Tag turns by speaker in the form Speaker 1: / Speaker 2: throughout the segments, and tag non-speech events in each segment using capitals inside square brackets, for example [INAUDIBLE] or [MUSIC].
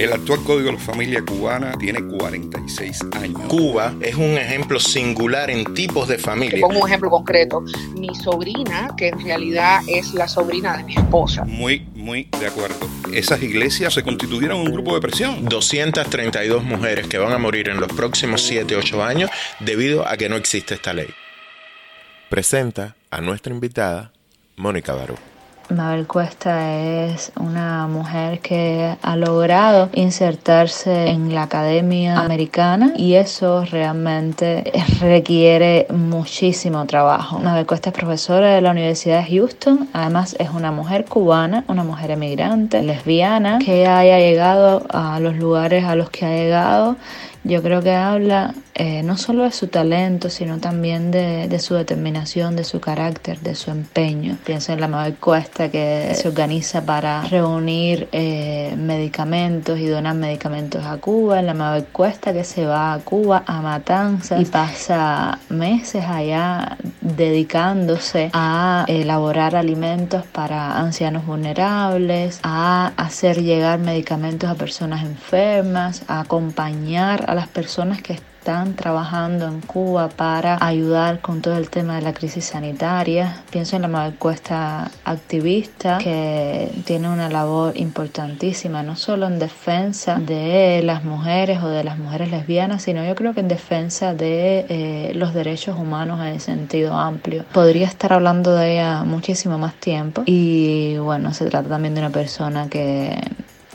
Speaker 1: El actual Código de la Familia Cubana tiene 46 años.
Speaker 2: Cuba es un ejemplo singular en tipos de familia.
Speaker 3: Pongo un ejemplo concreto. Mi sobrina, que en realidad es la sobrina de mi esposa.
Speaker 1: Muy, muy de acuerdo. Esas iglesias se constituyeron un grupo de presión.
Speaker 2: 232 mujeres que van a morir en los próximos 7, 8 años debido a que no existe esta ley.
Speaker 4: Presenta a nuestra invitada, Mónica Barú.
Speaker 5: Mabel Cuesta es una mujer que ha logrado insertarse en la academia americana y eso realmente requiere muchísimo trabajo. Mabel Cuesta es profesora de la Universidad de Houston, además es una mujer cubana, una mujer emigrante, lesbiana, que haya llegado a los lugares a los que ha llegado yo creo que habla eh, no solo de su talento, sino también de, su determinación, de su carácter, de su empeño. Pienso en la Mabel Cuesta que se organiza para reunir eh, medicamentos y donar medicamentos a Cuba, en la Mabel Cuesta que se va a Cuba a Matanzas y pasa meses allá dedicándose a elaborar alimentos para ancianos vulnerables, a hacer llegar medicamentos a personas enfermas, a acompañar a las personas que están trabajando en Cuba para ayudar con todo el tema de la crisis sanitaria. Pienso en la Mabel Cuesta activista que tiene una labor importantísima, no solo en defensa de las mujeres o de las mujeres lesbianas, sino yo creo que en defensa de eh, los derechos humanos en sentido amplio. Podría estar hablando de ella muchísimo más tiempo y bueno, se trata también de una persona que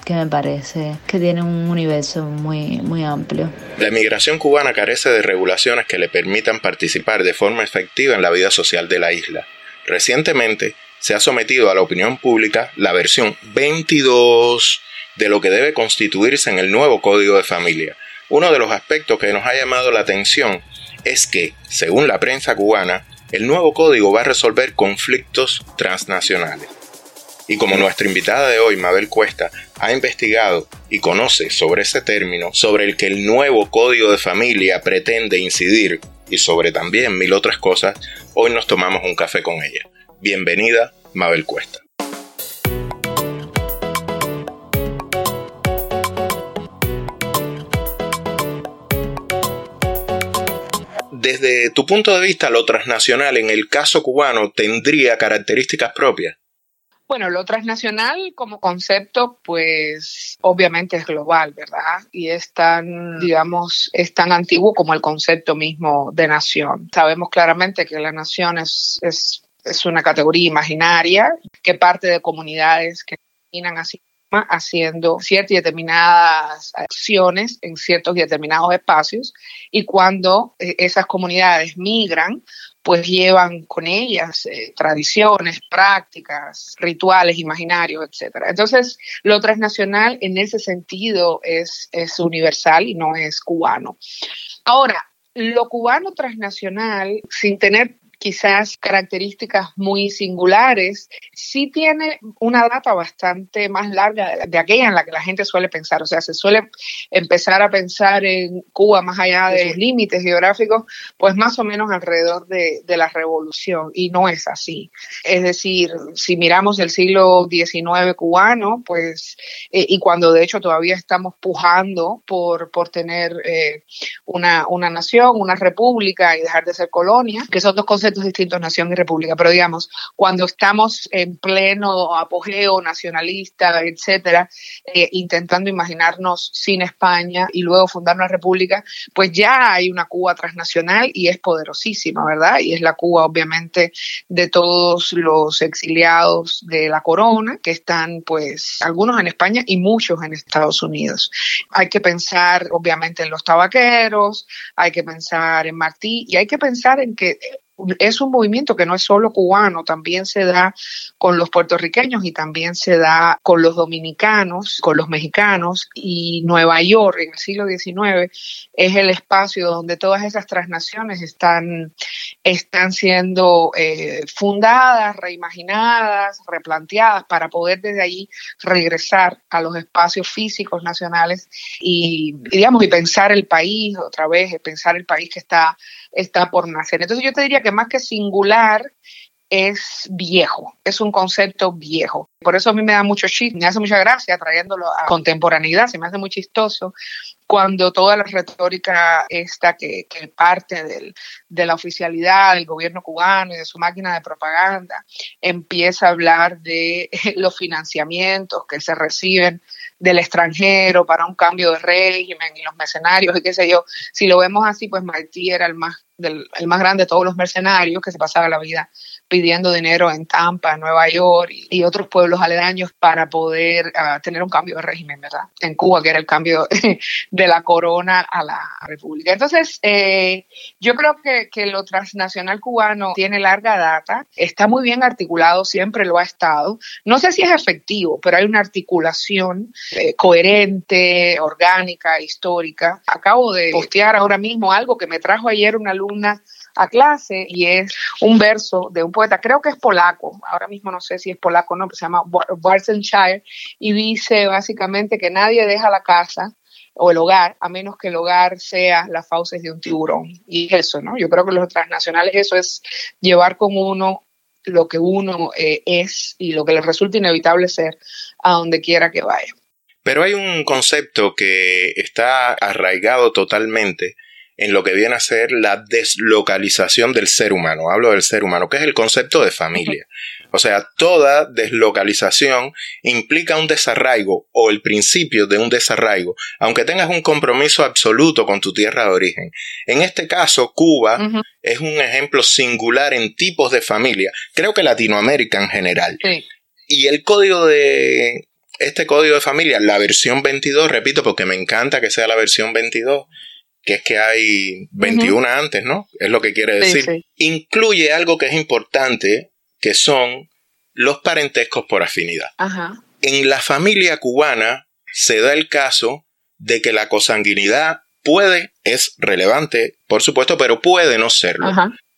Speaker 5: que me parece que tiene un universo muy, muy amplio.
Speaker 2: La emigración cubana carece de regulaciones que le permitan participar de forma efectiva en la vida social de la isla. Recientemente se ha sometido a la opinión pública la versión 22 de lo que debe constituirse en el nuevo Código de Familia. Uno de los aspectos que nos ha llamado la atención es que, según la prensa cubana, el nuevo código va a resolver conflictos transnacionales. Y como nuestra invitada de hoy, Mabel Cuesta, ha investigado y conoce sobre ese término, sobre el que el nuevo código de familia pretende incidir y sobre también mil otras cosas, hoy nos tomamos un café con ella. Bienvenida, Mabel Cuesta. Desde tu punto de vista, lo transnacional en el caso cubano tendría características propias.
Speaker 3: Bueno, lo transnacional como concepto, pues obviamente es global, ¿verdad? Y es tan, digamos, es tan antiguo como el concepto mismo de nación. Sabemos claramente que la nación es, es, es una categoría imaginaria que parte de comunidades que terminan así haciendo ciertas y determinadas acciones en ciertos y determinados espacios y cuando eh, esas comunidades migran pues llevan con ellas eh, tradiciones, prácticas, rituales, imaginarios, etc. Entonces, lo transnacional en ese sentido es, es universal y no es cubano. Ahora, lo cubano transnacional, sin tener quizás características muy singulares, sí tiene una data bastante más larga de, aquella en la que la gente suele pensar. O sea, se suele empezar a pensar en Cuba más allá de sus límites geográficos, pues más o menos alrededor de, la revolución. Y no es así. Es decir, si miramos el siglo XIX cubano, pues, eh, y cuando de hecho todavía estamos pujando por, por tener eh, una, una nación, una república y dejar de ser colonia, que son dos conceptos distintos, nación y república, pero digamos, cuando estamos en pleno apogeo nacionalista, etcétera, eh, intentando imaginarnos sin España y luego fundar una república, pues ya hay una Cuba transnacional y es poderosísima, ¿verdad? Y es la Cuba, obviamente, de todos los exiliados de la corona, que están, pues, algunos en España y muchos en Estados Unidos. Hay que pensar, obviamente, en los tabaqueros, hay que pensar en Martí y hay que pensar en que es un movimiento que no es solo cubano, también se da con los puertorriqueños y también se da con los dominicanos, con los mexicanos. Y Nueva York en el siglo XIX es el espacio donde todas esas transnaciones están, están siendo eh, fundadas, reimaginadas, replanteadas para poder desde allí regresar a los espacios físicos nacionales y, digamos, y pensar el país otra vez, pensar el país que está, está por nacer. Entonces yo te diría que más que singular, es viejo, es un concepto viejo. Por eso a mí me da mucho chiste, me hace mucha gracia trayéndolo a contemporaneidad, se me hace muy chistoso cuando toda la retórica esta que, parte de la oficialidad del gobierno cubano y de su máquina de propaganda empieza a hablar de [LAUGHS] los financiamientos que se reciben del extranjero para un cambio de régimen y los mercenarios y qué sé yo. Si lo vemos así, pues Martí era el más, el más grande de todos los mercenarios que se pasaba la vida pidiendo dinero en Tampa, Nueva York y, otros pueblos aledaños para poder ah, tener un cambio de régimen, ¿verdad? En Cuba, que era el cambio [LAUGHS] de la corona a la república. Entonces, eh, yo creo que, que, lo transnacional cubano tiene larga data, está muy bien articulado, siempre lo ha estado. No sé si es efectivo, pero hay una articulación eh, coherente, orgánica, histórica. Acabo de postear ahora mismo algo que me trajo ayer una alumna a clase y es un verso de un poeta, creo que es polaco, ahora mismo no sé si es polaco o no, pero se llama Barsenshire y dice básicamente que nadie deja la casa o el hogar, a menos que el hogar sea las fauces de un tiburón. Y eso, ¿no? Yo creo que los transnacionales eso es llevar con uno lo que uno eh, es y lo que le resulta inevitable ser a donde quiera que vaya.
Speaker 2: Pero hay un concepto que está arraigado totalmente en lo que viene a ser la deslocalización del ser humano. Hablo del ser humano, que es el concepto de familia. O sea, toda deslocalización implica un desarraigo o el principio de un desarraigo, aunque tengas un compromiso absoluto con tu tierra de origen. En este caso, Cuba es un ejemplo singular en tipos de familia. Creo que Latinoamérica en general. Y el código de... Este código de familia, la versión 22, repito, porque me encanta que sea la versión 22, que es que hay 21 antes, ¿no? Es lo que quiere decir. Incluye algo que es importante, que son los parentescos por afinidad. En la familia cubana se da el caso de que la cosanguinidad puede, es relevante, por supuesto, pero puede no serlo.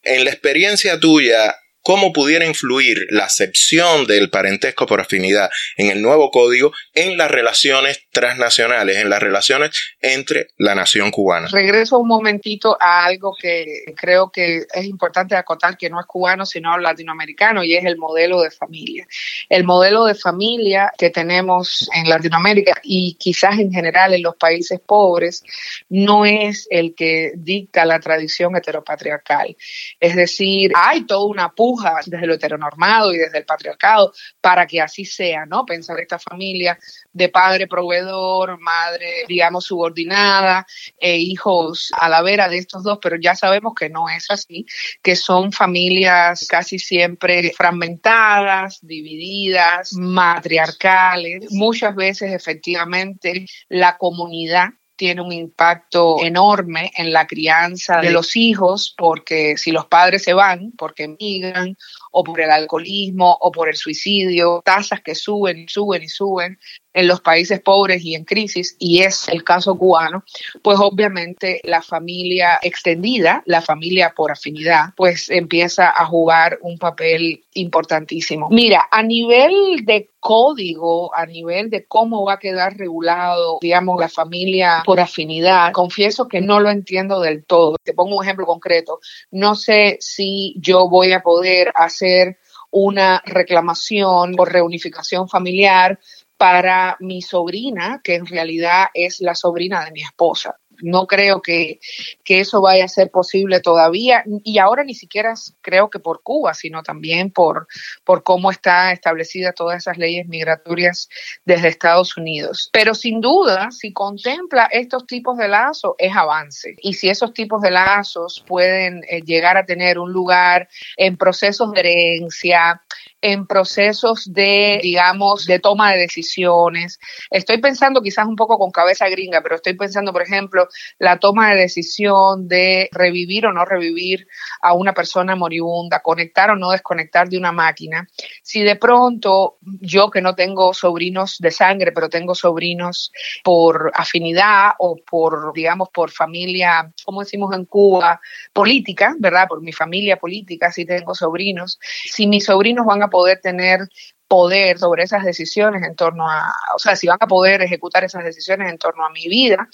Speaker 2: En la experiencia tuya, cómo pudiera influir la acepción del parentesco por afinidad en el nuevo código en las relaciones transnacionales, en las relaciones entre la nación cubana.
Speaker 3: Regreso un momentito a algo que creo que es importante acotar, que no es cubano, sino latinoamericano, y es el modelo de familia. El modelo de familia que tenemos en Latinoamérica y quizás en general en los países pobres no es el que dicta la tradición heteropatriarcal. Es decir, hay toda una puja desde lo heteronormado y desde el patriarcado para que así sea, ¿no? Pensar esta familia de padre proveedor, madre, digamos, subordinada e hijos a la vera de estos dos, pero ya sabemos que no es así, que son familias casi siempre fragmentadas, divididas, matriarcales. Muchas veces, efectivamente, la comunidad tiene un impacto enorme en la crianza de los hijos, porque si los padres se van, porque emigran, o por el alcoholismo, o por el suicidio, tasas que suben, suben y suben, en los países pobres y en crisis, y es el caso cubano, pues obviamente la familia extendida, la familia por afinidad, pues empieza a jugar un papel importantísimo. Mira, a nivel de código, a nivel de cómo va a quedar regulado, digamos, la familia por afinidad, confieso que no lo entiendo del todo. Te pongo un ejemplo concreto. No sé si yo voy a poder hacer una reclamación por reunificación familiar para mi sobrina, que en realidad es la sobrina de mi esposa no creo que, eso vaya a ser posible todavía. Y ahora ni siquiera creo que por Cuba, sino también por, por cómo están establecidas todas esas leyes migratorias desde Estados Unidos. Pero sin duda, si contempla estos tipos de lazos, es avance. Y si esos tipos de lazos pueden eh, llegar a tener un lugar en procesos de herencia, en procesos de, digamos, de toma de decisiones. Estoy pensando quizás un poco con cabeza gringa, pero estoy pensando, por ejemplo, la toma de decisión de revivir o no revivir a una persona moribunda, conectar o no desconectar de una máquina. Si de pronto yo que no tengo sobrinos de sangre, pero tengo sobrinos por afinidad o por, digamos, por familia, como decimos en Cuba, política, ¿verdad? Por mi familia política, si tengo sobrinos. Si mis sobrinos van a poder tener poder sobre esas decisiones en torno a, o sea, si van a poder ejecutar esas decisiones en torno a mi vida,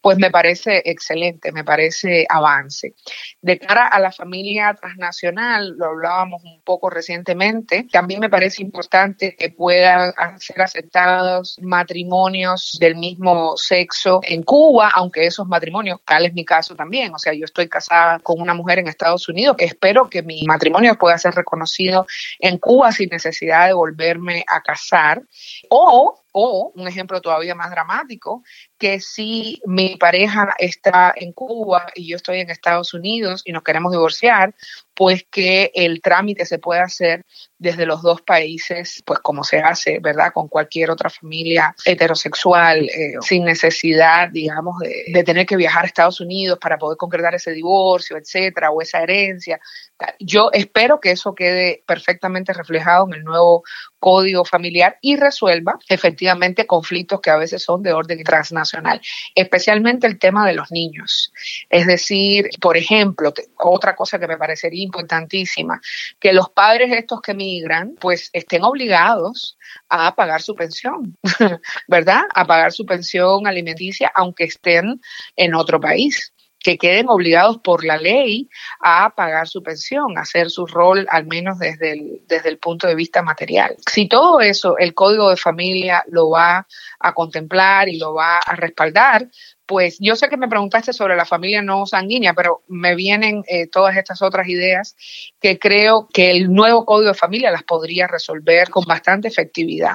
Speaker 3: pues me parece excelente, me parece avance. De cara a la familia transnacional, lo hablábamos un poco recientemente, también me parece importante que puedan ser aceptados matrimonios del mismo sexo en Cuba, aunque esos matrimonios, tal es mi caso también, o sea, yo estoy casada con una mujer en Estados Unidos, espero que mi matrimonio pueda ser reconocido en Cuba sin necesidad de volverme a casar, o o, un ejemplo todavía más dramático, que si mi pareja está en Cuba y yo estoy en Estados Unidos y nos queremos divorciar, pues que el trámite se pueda hacer desde los dos países, pues como se hace, ¿verdad? Con cualquier otra familia heterosexual, eh, sin necesidad, digamos, de, de, tener que viajar a Estados Unidos para poder concretar ese divorcio, etcétera, o esa herencia. Yo espero que eso quede perfectamente reflejado en el nuevo código familiar y resuelva efectivamente conflictos que a veces son de orden transnacional, especialmente el tema de los niños. Es decir, por ejemplo, otra cosa que me parecería importantísima, que los padres estos que migran pues estén obligados a pagar su pensión, [LAUGHS] ¿verdad? A pagar su pensión alimenticia aunque estén en otro país que queden obligados por la ley a pagar su pensión, a hacer su rol al menos desde el, desde el punto de vista material. Si todo eso el Código de Familia lo va a contemplar y lo va a respaldar, pues yo sé que me preguntaste sobre la familia no sanguínea, pero me vienen eh, todas estas otras ideas que creo que el nuevo Código de Familia las podría resolver con bastante efectividad.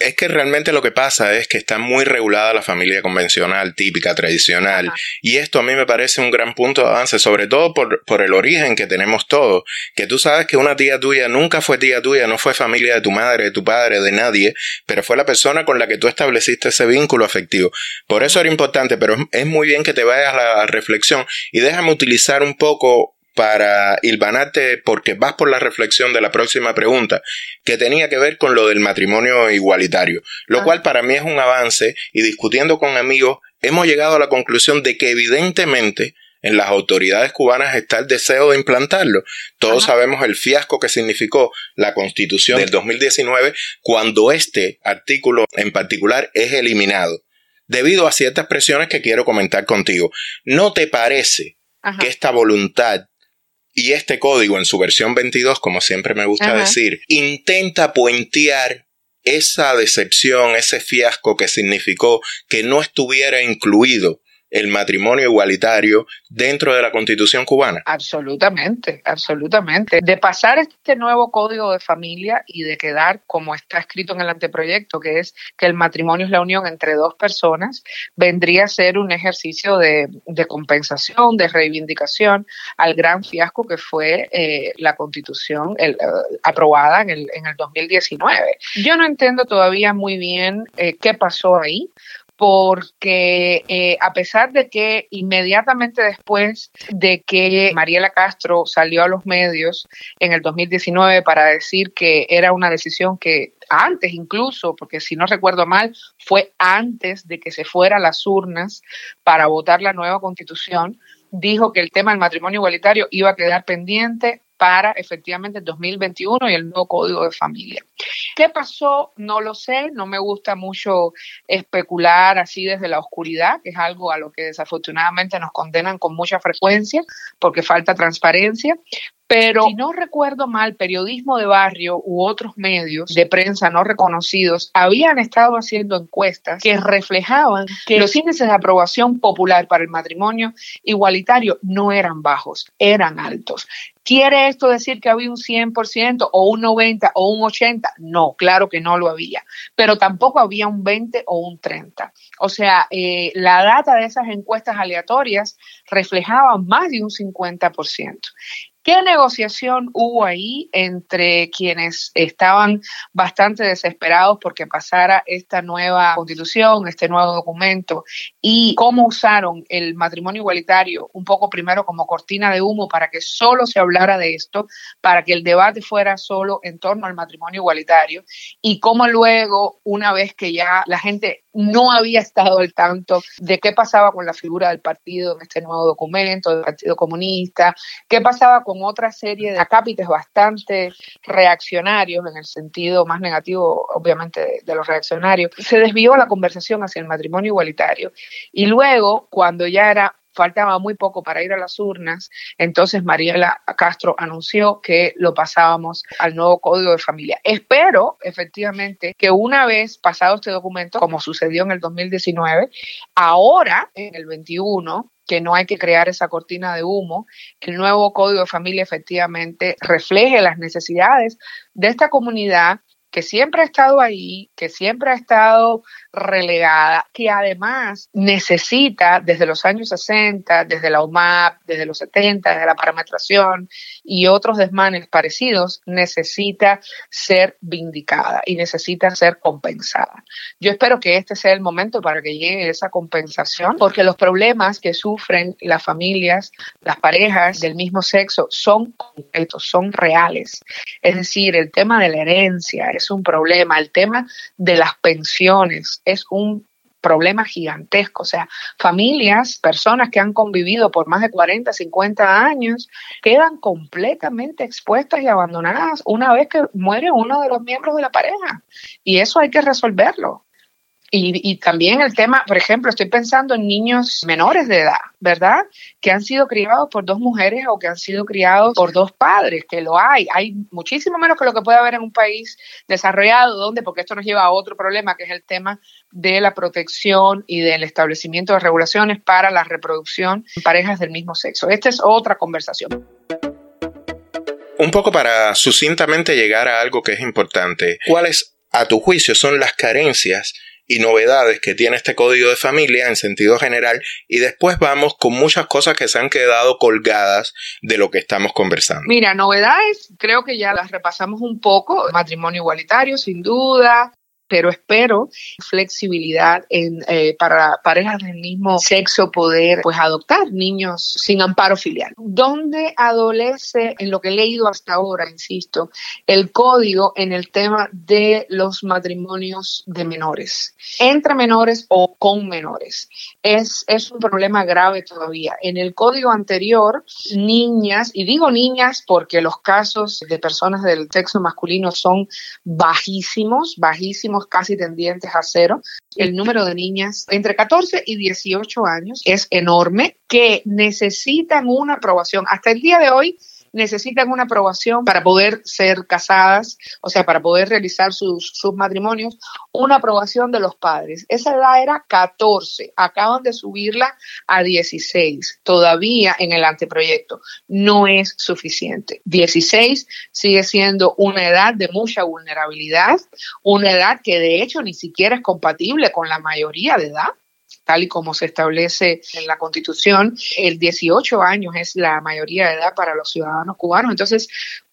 Speaker 2: Es que realmente lo que pasa es que está muy regulada la familia convencional, típica, tradicional. Y esto a mí me parece un gran punto de avance, sobre todo por, por el origen que tenemos todos. Que tú sabes que una tía tuya nunca fue tía tuya, no fue familia de tu madre, de tu padre, de nadie, pero fue la persona con la que tú estableciste ese vínculo afectivo. Por eso era importante, pero es muy bien que te vayas a la reflexión y déjame utilizar un poco para hilvanarte porque vas por la reflexión de la próxima pregunta, que tenía que ver con lo del matrimonio igualitario, lo ah. cual para mí es un avance y discutiendo con amigos hemos llegado a la conclusión de que evidentemente en las autoridades cubanas está el deseo de implantarlo. Todos sabemos el fiasco que significó la constitución del 2019 cuando este artículo en particular es eliminado, debido a ciertas presiones que quiero comentar contigo. ¿No te parece que esta voluntad y este código en su versión 22, como siempre me gusta decir, intenta puentear esa decepción, ese fiasco que significó que no estuviera incluido el matrimonio igualitario dentro de la constitución cubana?
Speaker 3: Absolutamente, absolutamente. De pasar este nuevo código de familia y de quedar como está escrito en el anteproyecto, que es que el matrimonio es la unión entre dos personas, vendría a ser un ejercicio de, compensación, de reivindicación al gran fiasco que fue eh, la constitución eh, aprobada en el, en el 2019. Yo no entiendo todavía muy bien eh, qué pasó ahí porque eh, a pesar de que inmediatamente después de que Mariela Castro salió a los medios en el 2019 para decir que era una decisión que antes incluso, porque si no recuerdo mal, fue antes de que se fuera a las urnas para votar la nueva constitución, dijo que el tema del matrimonio igualitario iba a quedar pendiente para efectivamente el 2021 y el nuevo código de familia. ¿Qué pasó? No lo sé, no me gusta mucho especular así desde la oscuridad, que es algo a lo que desafortunadamente nos condenan con mucha frecuencia porque falta transparencia, pero si no recuerdo mal, periodismo de barrio u otros medios de prensa no reconocidos habían estado haciendo encuestas que reflejaban que los índices de aprobación popular para el matrimonio igualitario no eran bajos, eran altos. ¿Quiere esto decir que había un 100% o un 90% o un 80%? No, claro que no lo había, pero tampoco había un 20 o un 30. O sea, eh, la data de esas encuestas aleatorias reflejaba más de un 50%. ¿Qué negociación hubo ahí entre quienes estaban bastante desesperados porque pasara esta nueva constitución, este nuevo documento, y cómo usaron el matrimonio igualitario un poco primero como cortina de humo para que solo se hablara de esto, para que el debate fuera solo en torno al matrimonio igualitario, y cómo luego, una vez que ya la gente no había estado al tanto de qué pasaba con la figura del partido en este nuevo documento, del Partido Comunista, qué pasaba con otra serie de acápites bastante reaccionarios, en el sentido más negativo, obviamente, de, los reaccionarios. Se desvió la conversación hacia el matrimonio igualitario. Y luego, cuando ya era faltaba muy poco para ir a las urnas, entonces Mariela Castro anunció que lo pasábamos al nuevo Código de Familia. Espero, efectivamente, que una vez pasado este documento, como sucedió en el 2019, ahora, en el 21, que no hay que crear esa cortina de humo, que el nuevo Código de Familia efectivamente refleje las necesidades de esta comunidad que siempre ha estado ahí, que siempre ha estado relegada, que además necesita desde los años 60, desde la UMAP, desde los 70, desde la parametración y otros desmanes parecidos, necesita ser vindicada y necesita ser compensada. Yo espero que este sea el momento para que llegue esa compensación, porque los problemas que sufren las familias, las parejas del mismo sexo son concretos, son reales. Es decir, el tema de la herencia es un problema, el tema de las pensiones, es un problema gigantesco. O sea, familias, personas que han convivido por más de 40, 50 años, quedan completamente expuestas y abandonadas una vez que muere uno de los miembros de la pareja. Y eso hay que resolverlo. Y, también el tema, por ejemplo, estoy pensando en niños menores de edad, ¿verdad? Que han sido criados por dos mujeres o que han sido criados por dos padres, que lo hay. Hay muchísimo menos que lo que puede haber en un país desarrollado, donde, porque esto nos lleva a otro problema, que es el tema de la protección y del establecimiento de regulaciones para la reproducción en parejas del mismo sexo. Esta es otra conversación.
Speaker 2: Un poco para sucintamente llegar a algo que es importante, ¿cuáles, a tu juicio, son las carencias y novedades que tiene este código de familia en sentido general y después vamos con muchas cosas que se han quedado colgadas de lo que estamos conversando.
Speaker 3: Mira, novedades creo que ya las repasamos un poco, matrimonio igualitario sin duda, pero espero flexibilidad eh, para parejas del mismo sexo poder pues adoptar niños sin amparo filial. ¿Dónde adolece, en lo que he leído hasta ahora, insisto, el código en el tema de los matrimonios de menores, entre menores o con menores? Es, es un problema grave todavía. En el código anterior, niñas, y digo niñas porque los casos de personas del sexo masculino son bajísimos, bajísimos casi tendientes a cero. El número de niñas entre 14 y 18 años es enorme que necesitan una aprobación. Hasta el día de hoy, necesitan una aprobación para poder ser casadas, o sea, para poder realizar sus, sus matrimonios, una aprobación de los padres. Esa edad era 14, acaban de subirla a 16, todavía en el anteproyecto. No es suficiente. 16 sigue siendo una edad de mucha vulnerabilidad, una edad que de hecho ni siquiera es compatible con la mayoría de edad tal y como se establece en la Constitución, el 18 años es la mayoría de edad para los ciudadanos cubanos. Entonces,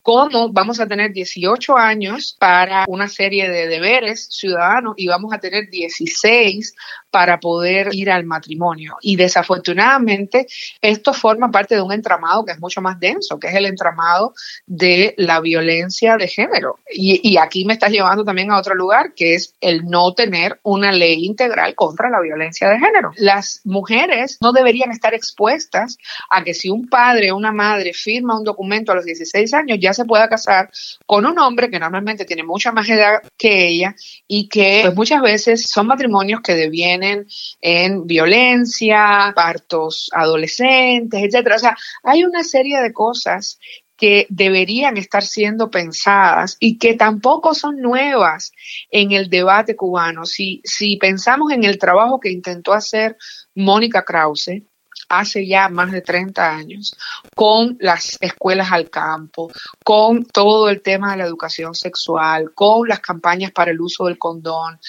Speaker 3: cómo vamos a tener 18 años para una serie de deberes ciudadanos y vamos a tener 16 para poder ir al matrimonio. Y desafortunadamente esto forma parte de un entramado que es mucho más denso, que es el entramado de la violencia de género. Y, aquí me estás llevando también a otro lugar, que es el no tener una ley integral contra la violencia de género. Las mujeres no deberían estar expuestas a que si un padre o una madre firma un documento a los 16 años, ya se pueda casar con un hombre que normalmente tiene mucha más edad que ella y que pues, muchas veces son matrimonios que devienen en violencia, partos adolescentes, etcétera. O sea, hay una serie de cosas que deberían estar siendo pensadas y que tampoco son nuevas en el debate cubano. Si, si pensamos en el trabajo que intentó hacer Mónica Krause, hace ya más de 30 años con las escuelas al campo, con todo el tema de la educación sexual, con las campañas para el uso del condón,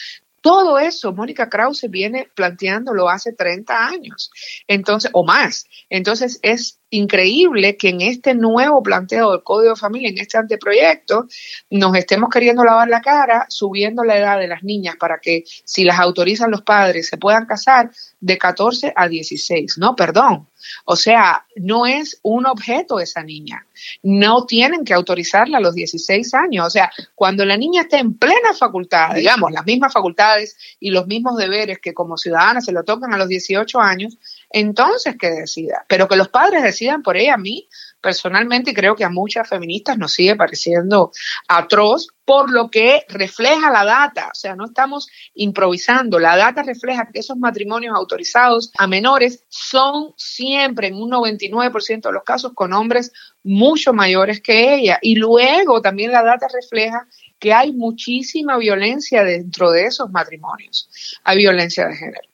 Speaker 3: todo eso Mónica Krause viene planteándolo hace 30 años, entonces, o más. Entonces es increíble que en este nuevo planteo del Código de Familia, en este anteproyecto, nos estemos queriendo lavar la cara subiendo la edad de las niñas para que si las autorizan los padres se puedan casar de 14 a 16. No, perdón. O sea, no es un objeto esa niña. No tienen que autorizarla a los 16 años. O sea, cuando la niña esté en plena facultad, digamos, las mismas facultades y los mismos deberes que como ciudadana se lo tocan a los 18 años, entonces que decida. Pero que los padres decidan por ella, a mí personalmente creo que a muchas feministas nos sigue pareciendo atroz por lo que refleja la data, o sea, no estamos improvisando, la data refleja que esos matrimonios autorizados a menores son siempre en un 99% de los casos con hombres mucho mayores que ella. Y luego también la data refleja que hay muchísima violencia dentro de esos matrimonios, hay violencia de género.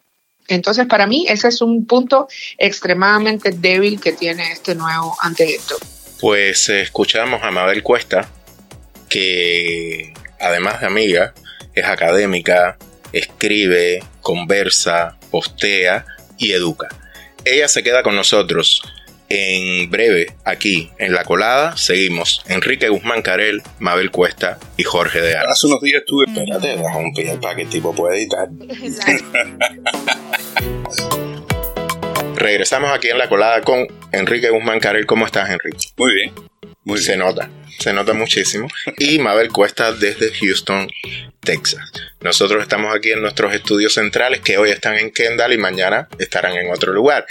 Speaker 3: Entonces, para mí, ese es un punto extremadamente débil que tiene este nuevo anteto.
Speaker 2: Pues eh, escuchamos a Mabel Cuesta, que además de amiga, es académica, escribe, conversa, postea y educa. Ella se queda con nosotros en breve aquí en La Colada. Seguimos Enrique Guzmán Carel, Mabel Cuesta y Jorge de.
Speaker 1: Hace unos días estuve...
Speaker 2: Espérate, deja un pie para que el tipo pueda editar. [LAUGHS] [LAUGHS] Regresamos aquí en La Colada con Enrique Guzmán Carel. ¿Cómo estás, Enrique?
Speaker 1: Muy bien. Muy
Speaker 2: se nota, se nota muchísimo. Y Mabel Cuesta desde Houston, Texas. Nosotros estamos aquí en nuestros estudios centrales que hoy están en Kendall y mañana estarán en otro lugar.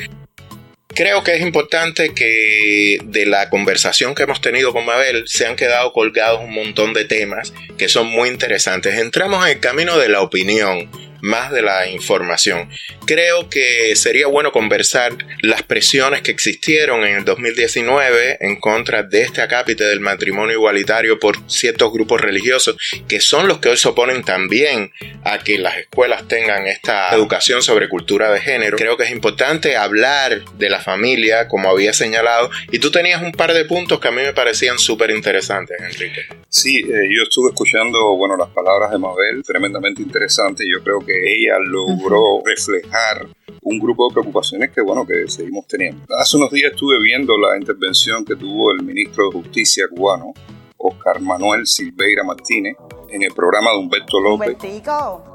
Speaker 2: Creo que es importante que de la conversación que hemos tenido con Mabel se han quedado colgados un montón de temas que son muy interesantes. Entramos en el camino de la opinión más de la información. Creo que sería bueno conversar las presiones que existieron en el 2019 en contra de este acápite del matrimonio igualitario por ciertos grupos religiosos que son los que hoy se oponen también a que las escuelas tengan esta educación sobre cultura de género. Creo que es importante hablar de la familia, como había señalado, y tú tenías un par de puntos que a mí me parecían súper interesantes, Enrique.
Speaker 1: Sí, eh, yo estuve escuchando, bueno, las palabras de Mabel, tremendamente interesantes. Yo creo que ella logró reflejar un grupo de preocupaciones que, bueno, que seguimos teniendo. Hace unos días estuve viendo la intervención que tuvo el ministro de Justicia cubano, Oscar Manuel Silveira Martínez, en el programa de Humberto López.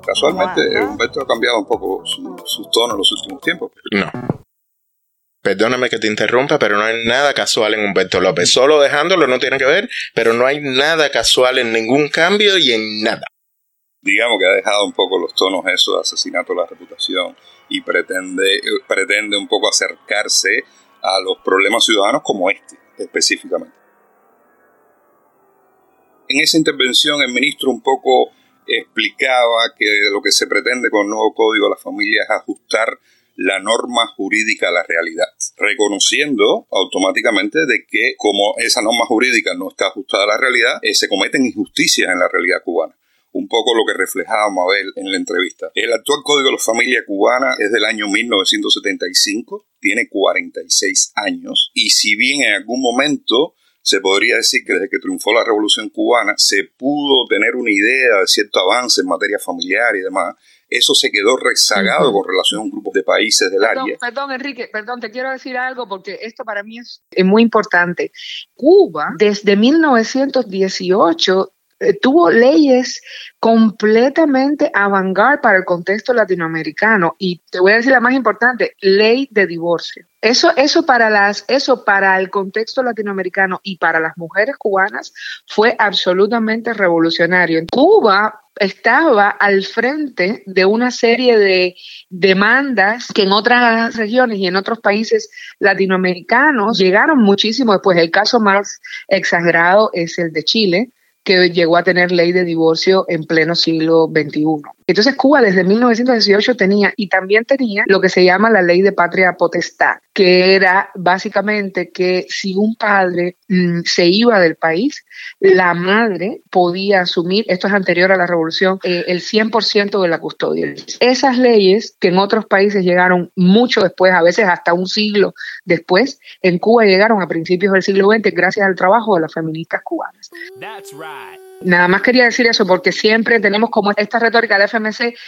Speaker 1: Casualmente, Humberto ha cambiado un poco su, tono en los últimos tiempos.
Speaker 2: No. Perdóname que te interrumpa, pero no hay nada casual en Humberto López. Solo dejándolo no tiene que ver, pero no hay nada casual en ningún cambio y en nada
Speaker 1: digamos que ha dejado un poco los tonos esos de asesinato de la reputación y pretende, pretende un poco acercarse a los problemas ciudadanos como este específicamente. En esa intervención el ministro un poco explicaba que lo que se pretende con el nuevo código de la familia es ajustar la norma jurídica a la realidad, reconociendo automáticamente de que como esa norma jurídica no está ajustada a la realidad, eh, se cometen injusticias en la realidad cubana un poco lo que reflejaba Mabel en la entrevista. El actual Código de la Familia Cubana es del año 1975, tiene 46 años, y si bien en algún momento se podría decir que desde que triunfó la Revolución Cubana se pudo tener una idea de cierto avance en materia familiar y demás, eso se quedó rezagado con relación a un grupo de países del área.
Speaker 3: Perdón, Enrique, perdón, te quiero decir algo porque esto para mí es, muy importante. Cuba, desde 1918, eh, tuvo leyes completamente avant para el contexto latinoamericano y te voy a decir la más importante, ley de divorcio. Eso, eso para las, eso para el contexto latinoamericano y para las mujeres cubanas fue absolutamente revolucionario. Cuba estaba al frente de una serie de demandas que en otras regiones y en otros países latinoamericanos llegaron muchísimo después. El caso más exagerado es el de Chile, que llegó a tener ley de divorcio en pleno siglo XXI. Entonces Cuba desde 1918 tenía y también tenía lo que se llama la ley de patria potestad, que era básicamente que si un padre mm, se iba del país, la madre podía asumir, esto es anterior a la revolución, eh, el 100% de la custodia. Esas leyes que en otros países llegaron mucho después, a veces hasta un siglo después, en Cuba llegaron a principios del siglo XX gracias al trabajo de las feministas cubanas. Nada más quería decir eso porque siempre tenemos como esta retórica de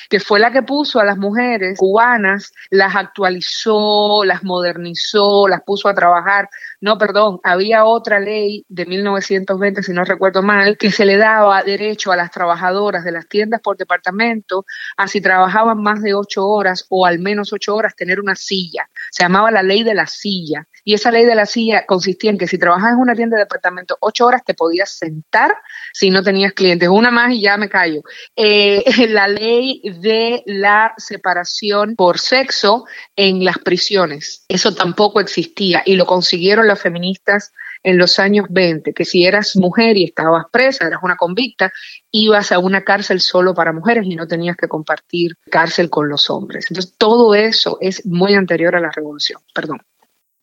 Speaker 3: Que fue la que puso a las mujeres cubanas, las actualizó, las modernizó, las puso a trabajar. No, perdón, había otra ley de 1920, si no recuerdo mal, que se le daba derecho a las trabajadoras de las tiendas por departamento a si trabajaban más de ocho horas o al menos ocho horas tener una silla. Se llamaba la ley de la silla. Y esa ley de la silla consistía en que si trabajabas en una tienda de departamento ocho horas te podías sentar si no tenías clientes. Una más y ya me callo. Eh, [LAUGHS] la ley de la separación por sexo en las prisiones. Eso tampoco existía y lo consiguieron las feministas en los años 20, que si eras mujer y estabas presa, eras una convicta, ibas a una cárcel solo para mujeres y no tenías que compartir cárcel con los hombres. Entonces, todo eso es muy anterior a la revolución. Perdón.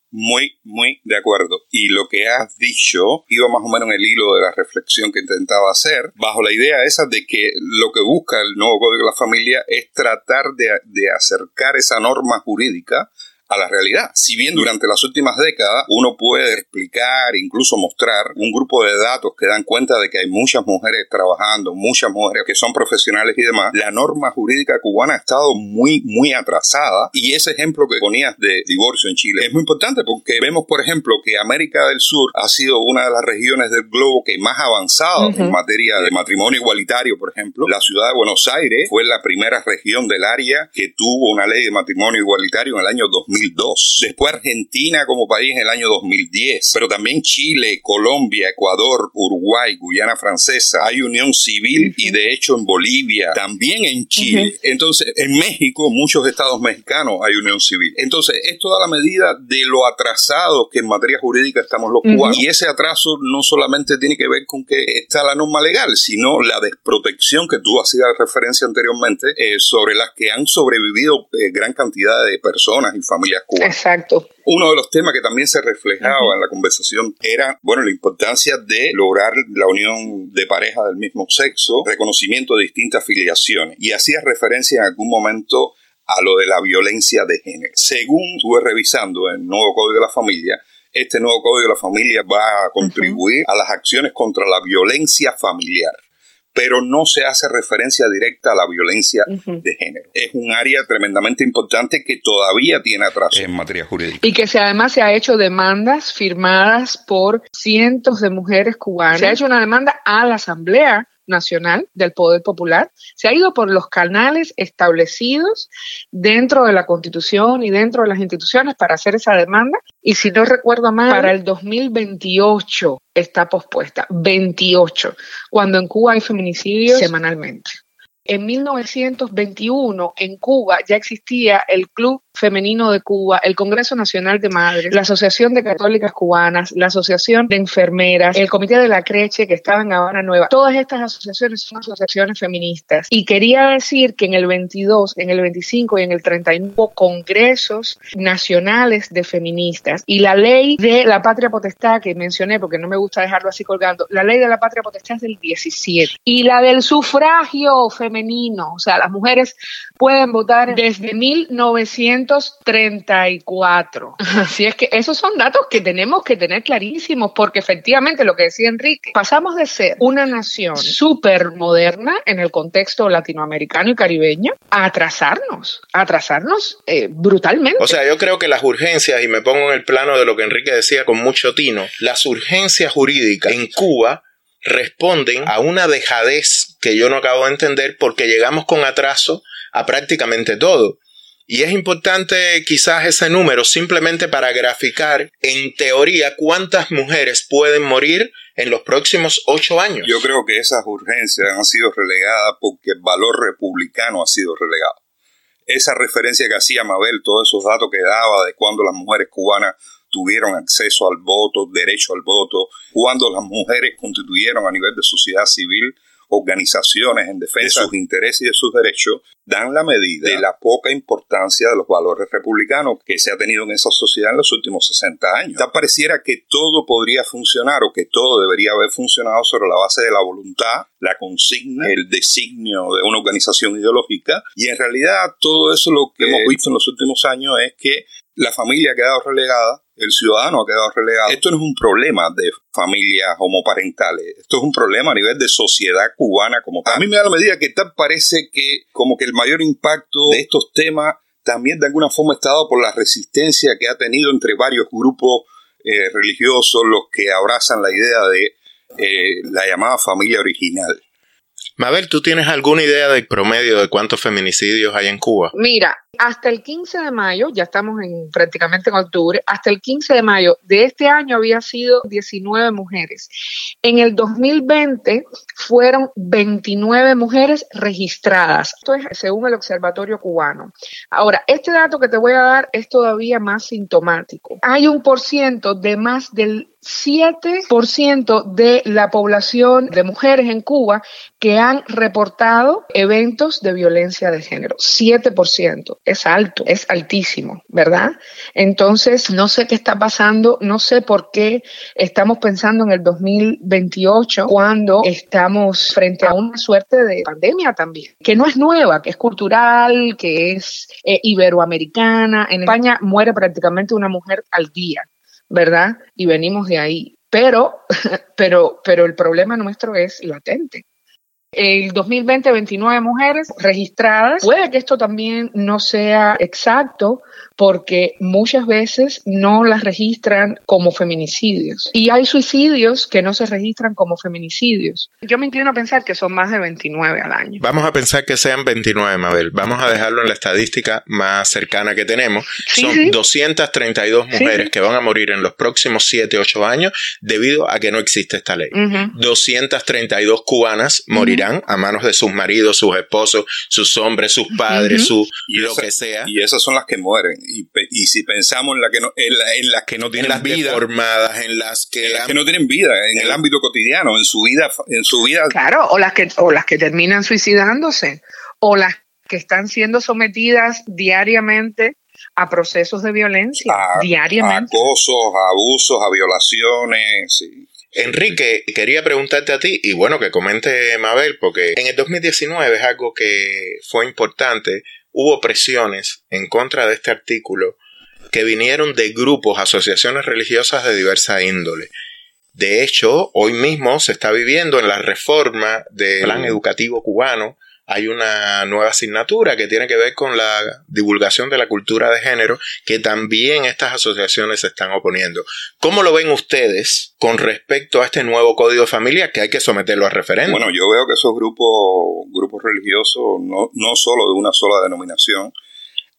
Speaker 1: Muy, muy de acuerdo. Y lo que has dicho iba más o menos en el hilo de la reflexión que intentaba hacer, bajo la idea esa de que lo que busca el nuevo Código de la Familia es tratar de, de acercar esa norma jurídica a la realidad. Si bien durante las últimas décadas uno puede explicar, incluso mostrar un grupo de datos que dan cuenta de que hay muchas mujeres trabajando, muchas mujeres que son profesionales y demás, la norma jurídica cubana ha estado muy, muy atrasada y ese ejemplo que ponías de divorcio en Chile es muy importante porque vemos, por ejemplo, que América del Sur ha sido una de las regiones del globo que más ha avanzado en materia de matrimonio igualitario, por ejemplo. La ciudad de Buenos Aires fue la primera región del área que tuvo una ley de matrimonio igualitario en el año 2000 2002. Después Argentina como país en el año 2010. Pero también Chile, Colombia, Ecuador, Uruguay, Guyana Francesa. Hay unión civil y de hecho en Bolivia, también en Chile. Entonces, en México, muchos estados mexicanos hay unión civil. Entonces, esto da la medida de lo atrasados que en materia jurídica estamos los cubanos. Y ese atraso no solamente tiene que ver con que está la norma legal, sino la desprotección que tú hacías referencia anteriormente eh, sobre las que han sobrevivido eh, gran cantidad de personas y familias
Speaker 3: Exacto.
Speaker 1: Uno de los temas que también se reflejaba en la conversación era, bueno, la importancia de lograr la unión de pareja del mismo sexo, reconocimiento de distintas filiaciones. Y hacía referencia en algún momento a lo de la violencia de género. Según estuve revisando el nuevo Código de la Familia, este nuevo Código de la Familia va a contribuir a las acciones contra la violencia familiar pero no se hace referencia directa a la violencia de género. Es un área tremendamente importante que todavía tiene atraso en materia jurídica.
Speaker 3: Y que se, además se ha hecho demandas firmadas por cientos de mujeres cubanas. Se ha hecho una demanda a la Asamblea Nacional del Poder Popular, se ha ido por los canales establecidos dentro de la Constitución y dentro de las instituciones para hacer esa demanda. Y si no recuerdo mal, para el 2028 está pospuesta, 28, cuando en Cuba hay feminicidios semanalmente. En 1921, en Cuba, ya existía el Club Femenino de Cuba, el Congreso Nacional de Madres, la Asociación de Católicas Cubanas, la Asociación de Enfermeras, el Comité de la Creche que estaba en Habana Nueva. Todas estas asociaciones son asociaciones feministas. Y quería decir que en el 22, en el 25 y en el 31 hubo congresos nacionales de feministas. Y la ley de la patria potestad que mencioné, porque no me gusta dejarlo así colgando, la ley de la patria potestad es del 17. Y la del sufragio femenino, o sea, las mujeres pueden votar desde 1900 1934. Así es que esos son datos que tenemos que tener clarísimos, porque efectivamente lo que decía Enrique, pasamos de ser una nación súper moderna en el contexto latinoamericano y caribeño a atrasarnos, a atrasarnos eh, brutalmente.
Speaker 2: O sea, yo creo que las urgencias, y me pongo en el plano de lo que Enrique decía con mucho tino, las urgencias jurídicas en Cuba responden a una dejadez que yo no acabo de entender porque llegamos con atraso a prácticamente todo. Y es importante quizás ese número simplemente para graficar en teoría cuántas mujeres pueden morir en los próximos ocho años.
Speaker 1: Yo creo que esas urgencias han sido relegadas porque el valor republicano ha sido relegado. Esa referencia que hacía Mabel, todos esos datos que daba de cuando las mujeres cubanas tuvieron acceso al voto, derecho al voto, cuando las mujeres constituyeron a nivel de sociedad civil organizaciones en defensa de sus intereses y de sus derechos, dan la medida de la poca importancia de los valores republicanos que se ha tenido en esa sociedad en los últimos 60 años. Ya pareciera que todo podría funcionar o que todo debería haber funcionado sobre la base de la voluntad, la consigna, el designio de una organización ideológica y en realidad todo eso lo que hemos visto en los últimos años es que la familia ha quedado relegada, el ciudadano ha quedado relegado. Esto no es un problema de familias homoparentales, esto es un problema a nivel de sociedad cubana como tal. A mí me da la medida que tal parece que como que el mayor impacto de estos temas también de alguna forma está dado por la resistencia que ha tenido entre varios grupos eh, religiosos, los que abrazan la idea de eh, la llamada familia original.
Speaker 2: Mabel, ¿tú tienes alguna idea del promedio de cuántos feminicidios hay en Cuba?
Speaker 3: Mira, hasta el 15 de mayo, ya estamos en prácticamente en octubre, hasta el 15 de mayo de este año había sido 19 mujeres. En el 2020 fueron 29 mujeres registradas. Esto es según el Observatorio Cubano. Ahora, este dato que te voy a dar es todavía más sintomático. Hay un por ciento de más del 7% de la población de mujeres en Cuba que han reportado eventos de violencia de género. 7%. Es alto, es altísimo, ¿verdad? Entonces, no sé qué está pasando, no sé por qué estamos pensando en el 2028 cuando estamos frente a una suerte de pandemia también, que no es nueva, que es cultural, que es eh, iberoamericana. En España muere prácticamente una mujer al día. ¿verdad? Y venimos de ahí. Pero, [LAUGHS] pero, pero el problema nuestro es latente. El 2020, 29 mujeres registradas. Puede que esto también no sea exacto, porque muchas veces no las registran como feminicidios. Y hay suicidios que no se registran como feminicidios. Yo me inclino a pensar que son más de 29 al año.
Speaker 2: Vamos a pensar que sean 29, Mabel. Vamos a dejarlo en la estadística más cercana que tenemos. son 232 mujeres que van a morir en los próximos 7, 8 años debido a que no existe esta ley. 232 cubanas morirán a manos de sus maridos, sus esposos, sus hombres, sus padres, su lo que sea.
Speaker 1: Y esas son las que mueren y, si pensamos en, la que no, en, las que no tienen
Speaker 2: las
Speaker 1: vida,
Speaker 2: formadas, en las que,
Speaker 1: que no tienen vida, en el ámbito cotidiano, en su vida, en su vida.
Speaker 3: Claro, o las que, o las que terminan suicidándose, o las que están siendo sometidas diariamente a procesos de violencia, diariamente.
Speaker 1: A acosos, a abusos, a violaciones,
Speaker 2: Enrique, quería preguntarte a ti, y bueno, que comente Mabel, porque en el 2019 es algo que fue importante, hubo presiones en contra de este artículo que vinieron de grupos, asociaciones religiosas de diversa índole. De hecho, hoy mismo se está viviendo en la reforma del plan educativo cubano hay una nueva asignatura que tiene que ver con la divulgación de la cultura de género, que también estas asociaciones se están oponiendo. ¿Cómo lo ven ustedes con respecto a este nuevo código de familia que hay que someterlo a referéndum?
Speaker 1: Bueno, yo veo que esos grupos, grupos religiosos, no, no solo de una sola denominación,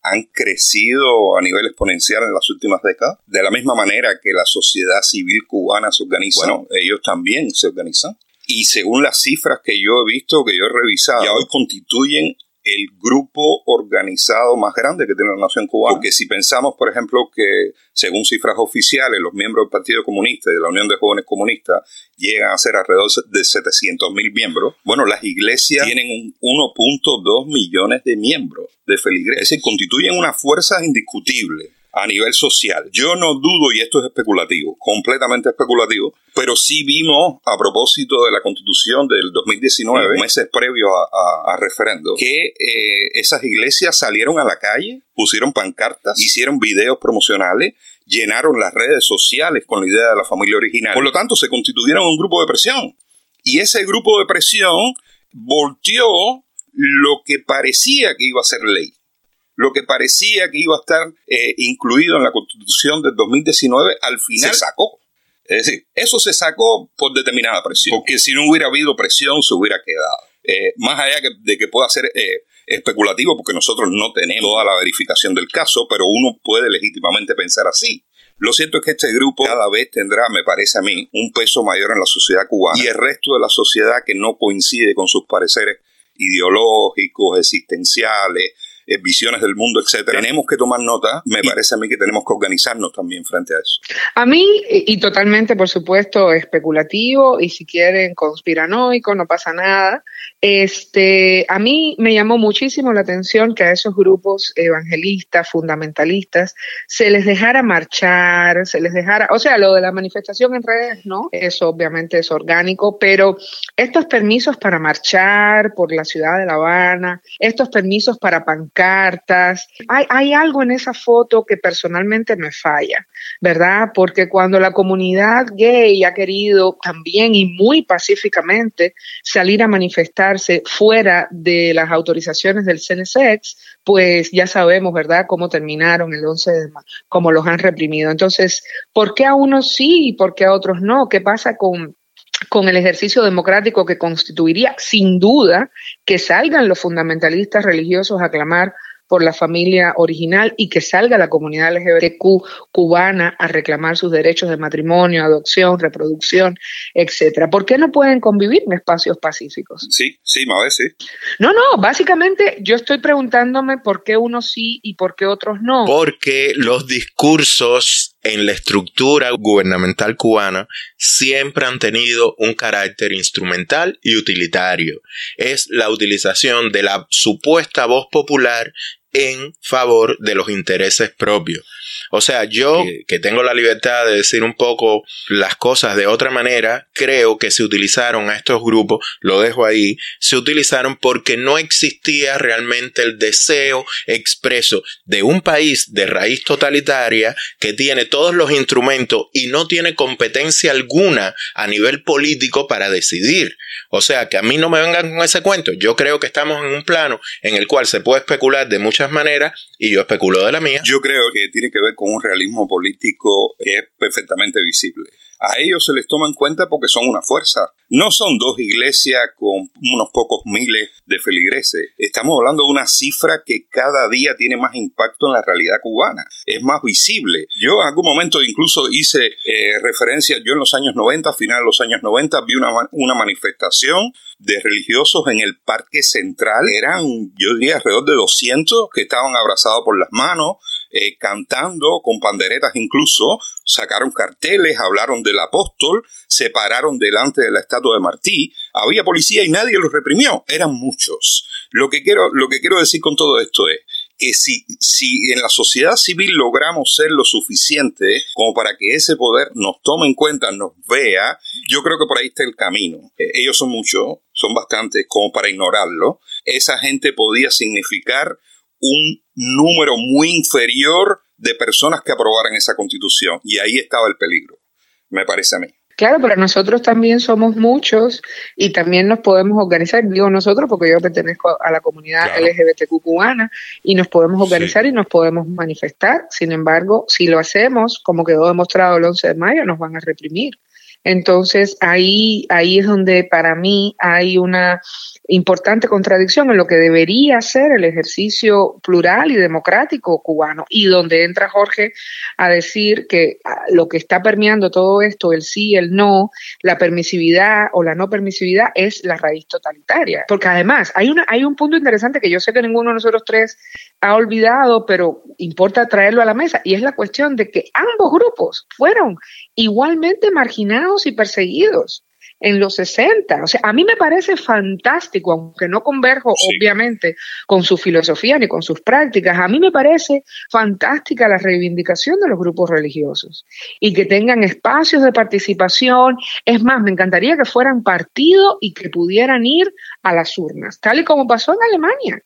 Speaker 1: han crecido a nivel exponencial en las últimas décadas, de la misma manera que la sociedad civil cubana se organiza, bueno, ellos también se organizan y según las cifras que yo he visto, que yo he revisado, ya. hoy constituyen el grupo organizado más grande que tiene la nación cubana. Porque si pensamos, por ejemplo, que según cifras oficiales, los miembros del Partido Comunista y de la Unión de Jóvenes Comunistas llegan a ser alrededor de 700 mil miembros, bueno, las iglesias tienen 1.2 millones de miembros de feligreses, es decir, constituyen una fuerza indiscutible a nivel social. Yo no dudo, y esto es especulativo, completamente especulativo, pero sí vimos a propósito de la constitución del 2019, meses previos a, referendo, que eh, esas iglesias salieron a la calle, pusieron pancartas, hicieron videos promocionales, llenaron las redes sociales con la idea de la familia original. Por lo tanto, se constituyeron un grupo de presión. Y ese grupo de presión volteó lo que parecía que iba a ser ley lo que parecía que iba a estar eh, incluido en la constitución del 2019, al final se sacó. Es decir, eso se sacó por determinada presión, porque si no hubiera habido presión se hubiera quedado. Eh, más allá de que pueda ser eh, especulativo, porque nosotros no tenemos toda la verificación del caso, pero uno puede legítimamente pensar así. Lo cierto es que este grupo cada vez tendrá, me parece a mí, un peso mayor en la sociedad cubana y el resto de la sociedad que no coincide con sus pareceres ideológicos, existenciales, eh, visiones del mundo, etcétera. Tenemos que tomar nota. Me parece a mí que tenemos que organizarnos también frente a eso.
Speaker 3: A mí, y totalmente, por supuesto, especulativo y si quieren conspiranoico, no pasa nada. Este, a mí me llamó muchísimo la atención que a esos grupos evangelistas, fundamentalistas, se les dejara marchar, se les dejara, o sea, lo de la manifestación en redes, ¿no? Eso obviamente es orgánico, pero estos permisos para marchar por la ciudad de La Habana, estos permisos para pancartas, hay, hay algo en esa foto que personalmente me falla, ¿verdad? Porque cuando la comunidad gay ha querido también y muy pacíficamente salir a manifestarse fuera de las autorizaciones del CNSEX, pues ya sabemos, ¿verdad?, cómo terminaron el 11 de marzo, cómo los han reprimido. Entonces, ¿por qué a unos sí y por qué a otros no? ¿Qué pasa con con el ejercicio democrático que constituiría sin duda que salgan los fundamentalistas religiosos a clamar por la familia original y que salga la comunidad LGBTQ cubana a reclamar sus derechos de matrimonio, adopción, reproducción, etcétera. ¿Por qué no pueden convivir en espacios pacíficos?
Speaker 1: Sí, sí, Mabel, sí.
Speaker 3: No, no, básicamente yo estoy preguntándome por qué unos sí y por qué otros no.
Speaker 2: Porque los discursos en la estructura gubernamental cubana siempre han tenido un carácter instrumental y utilitario. Es la utilización de la supuesta voz popular en favor de los intereses propios. O sea, yo que, tengo la libertad de decir un poco las cosas de otra manera, creo que se utilizaron a estos grupos, lo dejo ahí, se utilizaron porque no existía realmente el deseo expreso de un país de raíz totalitaria que tiene todos los instrumentos y no tiene competencia alguna a nivel político para decidir. O sea, que a mí no me vengan con ese cuento. Yo creo que estamos en un plano en el cual se puede especular de muchas maneras y yo especulo de la mía.
Speaker 1: Yo creo que tiene que ver con un realismo político que es perfectamente visible. A ellos se les toma en cuenta porque son una fuerza. No son dos iglesias con unos pocos miles de feligreses. Estamos hablando de una cifra que cada día tiene más impacto en la realidad cubana. Es más visible. Yo en algún momento incluso hice eh, referencia, yo en los años 90, a de los años 90, vi una, una manifestación de religiosos en el Parque Central. Eran, yo diría, alrededor de 200 que estaban abrazados por las manos, eh, cantando con panderetas incluso, sacaron carteles, hablaron del apóstol, se pararon delante de la estatua de Martí, había policía y nadie los reprimió, eran muchos. Lo que quiero, lo que quiero decir con todo esto es que si, si en la sociedad civil logramos ser lo suficiente como para que ese poder nos tome en cuenta, nos vea, yo creo que por ahí está el camino. Eh, ellos son muchos, son bastantes como para ignorarlo. Esa gente podía significar un número muy inferior de personas que aprobaran esa constitución. Y ahí estaba el peligro, me parece a mí.
Speaker 3: Claro, pero nosotros también somos muchos y también nos podemos organizar, digo nosotros porque yo pertenezco a la comunidad LGBTQ cubana y nos podemos organizar y nos podemos manifestar. Sin embargo, si lo hacemos, como quedó demostrado el 11 de mayo, nos van a reprimir. Entonces ahí, ahí es donde para mí hay una importante contradicción en lo que debería ser el ejercicio plural y democrático cubano y donde entra Jorge a decir que ah, lo que está permeando todo esto, el sí, el no, la permisividad o la no permisividad es la raíz totalitaria. Porque además hay, una, hay un punto interesante que yo sé que ninguno de nosotros tres ha olvidado, pero importa traerlo a la mesa y es la cuestión de que ambos grupos fueron igualmente marginados y perseguidos en los 60. O sea, a mí me parece fantástico, aunque no converjo obviamente con su filosofía ni con sus prácticas, a mí me parece fantástica la reivindicación de los grupos religiosos y que tengan espacios de participación. Es más, me encantaría que fueran partido y que pudieran ir a las urnas, tal y como pasó en Alemania.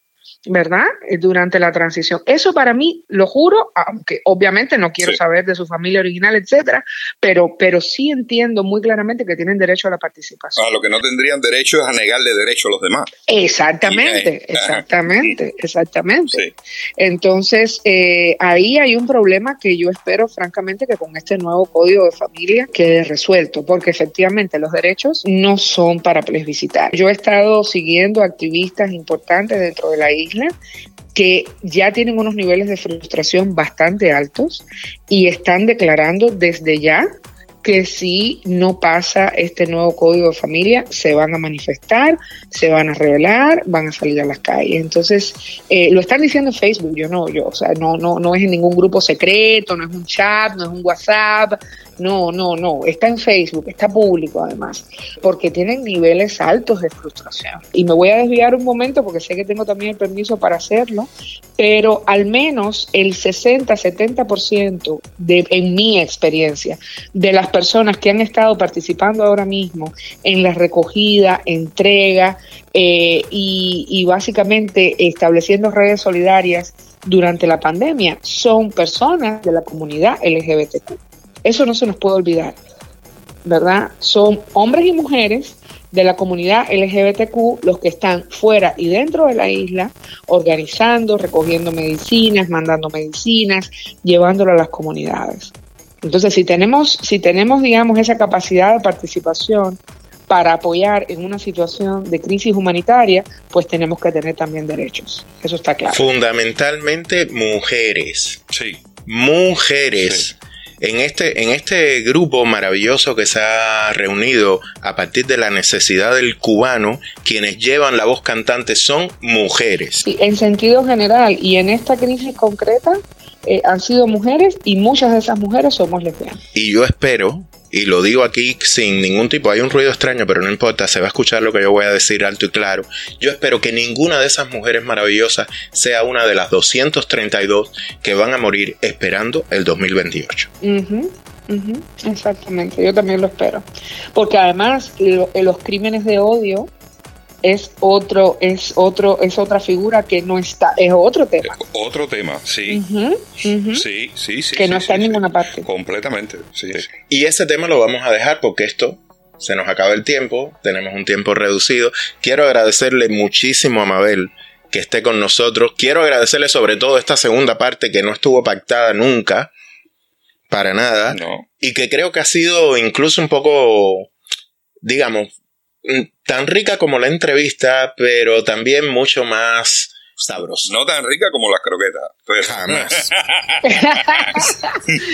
Speaker 3: ¿Verdad? Eh, durante la transición. Eso para mí, lo juro, aunque obviamente no quiero saber de su familia original, etcétera, pero, pero sí entiendo muy claramente que tienen derecho a la participación.
Speaker 1: A lo que no tendrían derecho es a negarle derecho a los demás.
Speaker 3: Exactamente, exactamente, exactamente. Entonces, eh, ahí hay un problema que yo espero, francamente, que con este nuevo código de familia quede resuelto, porque efectivamente los derechos no son para plebiscitar. Yo he estado siguiendo activistas importantes dentro de la isla que ya tienen unos niveles de frustración bastante altos y están declarando desde ya que si no pasa este nuevo código de familia, se van a manifestar, se van a revelar, van a salir a las calles. Entonces, eh, lo están diciendo en Facebook, yo no, yo, o sea, no, no, no es en ningún grupo secreto, no es un chat, no es un WhatsApp, no, no, no, está en Facebook, está público además, porque tienen niveles altos de frustración. Y me voy a desviar un momento porque sé que tengo también el permiso para hacerlo, pero al menos el 60-70% de, en mi experiencia, de las personas que han estado participando ahora mismo en la recogida, entrega eh, y, y básicamente estableciendo redes solidarias durante la pandemia son personas de la comunidad LGBTQ. Eso no se nos puede olvidar, ¿verdad? Son hombres y mujeres de la comunidad LGBTQ los que están fuera y dentro de la isla organizando, recogiendo medicinas, mandando medicinas, llevándolo a las comunidades. Entonces, si tenemos, si tenemos, digamos, esa capacidad de participación para apoyar en una situación de crisis humanitaria, pues tenemos que tener también derechos. Eso está claro.
Speaker 2: Fundamentalmente mujeres.
Speaker 1: Sí.
Speaker 2: Mujeres.
Speaker 1: Sí.
Speaker 2: En este, en este grupo maravilloso que se ha reunido a partir de la necesidad del cubano, quienes llevan la voz cantante son mujeres.
Speaker 3: Sí, en sentido general y en esta crisis concreta eh, han sido mujeres y muchas de esas mujeres somos lesbianas.
Speaker 2: Y yo espero, y lo digo aquí sin ningún tipo, hay un ruido extraño, pero no importa, se va a escuchar lo que yo voy a decir alto y claro. Yo espero que ninguna de esas mujeres maravillosas sea una de las 232 que van a morir esperando el 2028.
Speaker 3: Ujú, ujú, exactamente, yo también lo espero. Porque además lo- eh, los crímenes de odio es otro, es otro, es otra figura que no está, es otro tema.
Speaker 1: Otro tema, sí. Sí, sí, sí.
Speaker 3: que
Speaker 1: sí,
Speaker 3: no está
Speaker 1: sí,
Speaker 3: en
Speaker 1: sí.
Speaker 3: ninguna parte.
Speaker 1: Completamente, sí. sí.
Speaker 2: Y ese tema lo vamos a dejar porque esto se nos acaba el tiempo, tenemos un tiempo reducido. Quiero agradecerle muchísimo a Mabel que esté con nosotros. Quiero agradecerle sobre todo esta segunda parte que no estuvo pactada nunca, para nada,
Speaker 1: No.
Speaker 2: y que creo que ha sido incluso un poco, digamos, tan rica como la entrevista, pero también mucho más sabrosa.
Speaker 1: No tan rica como las croquetas, pero
Speaker 2: Jamás.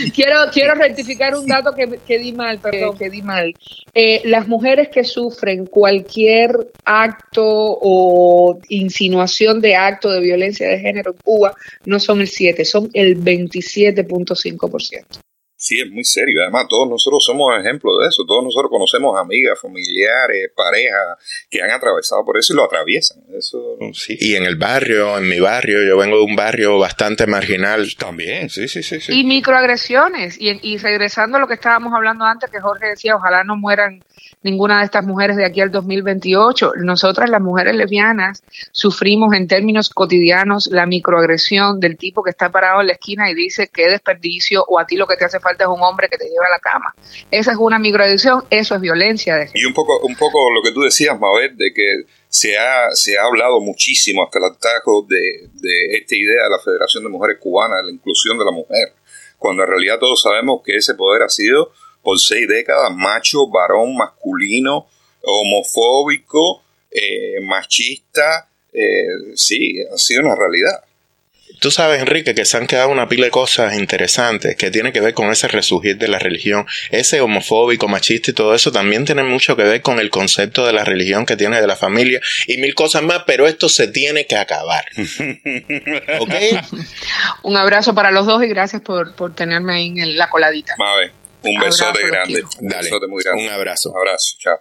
Speaker 2: [LAUGHS]
Speaker 3: quiero, quiero rectificar un dato que, que di mal, perdón, que di mal. Eh, las mujeres que sufren cualquier acto o insinuación de acto de violencia de género en Cuba no son el 7, son el 27.5%.
Speaker 1: Sí, es muy serio. Además, todos nosotros somos ejemplos de eso. Todos nosotros conocemos amigas, familiares, parejas que han atravesado por eso y lo atraviesan. Eso sí.
Speaker 2: Y en el barrio, en mi barrio, yo vengo de un barrio bastante marginal.
Speaker 1: También, sí, sí, sí. sí.
Speaker 3: Y microagresiones. Y, y regresando a lo que estábamos hablando antes, que Jorge decía, ojalá no mueran ninguna de estas mujeres de aquí al 2028. Nosotras, las mujeres lesbianas, sufrimos en términos cotidianos la microagresión del tipo que está parado en la esquina y dice qué desperdicio o a ti lo que te hace falta es un hombre que te lleve a la cama. Esa es una microagresión, eso es violencia.
Speaker 1: Y un poco, un poco lo que tú decías, Mabel, de que se ha, se ha hablado muchísimo hasta el atajo de, de esta idea de la Federación de Mujeres Cubanas, de la inclusión de la mujer, cuando en realidad todos sabemos que ese poder ha sido por seis décadas macho, varón, masculino, homofóbico, eh, machista, eh, sí, ha sido una realidad.
Speaker 2: Tú sabes, Enrique, que se han quedado una pila de cosas interesantes que tienen que ver con ese resurgir de la religión. Ese homofóbico, machista y todo eso también tiene mucho que ver con el concepto de la religión que tiene de la familia y mil cosas más, pero esto se tiene que acabar. [LAUGHS] ¿Ok?
Speaker 3: Un abrazo para los dos y gracias por, por tenerme ahí en el- la coladita.
Speaker 1: Mabel, un besote grande. Un
Speaker 2: Dale,
Speaker 1: besote muy grande.
Speaker 2: un abrazo.
Speaker 1: Un abrazo, chao.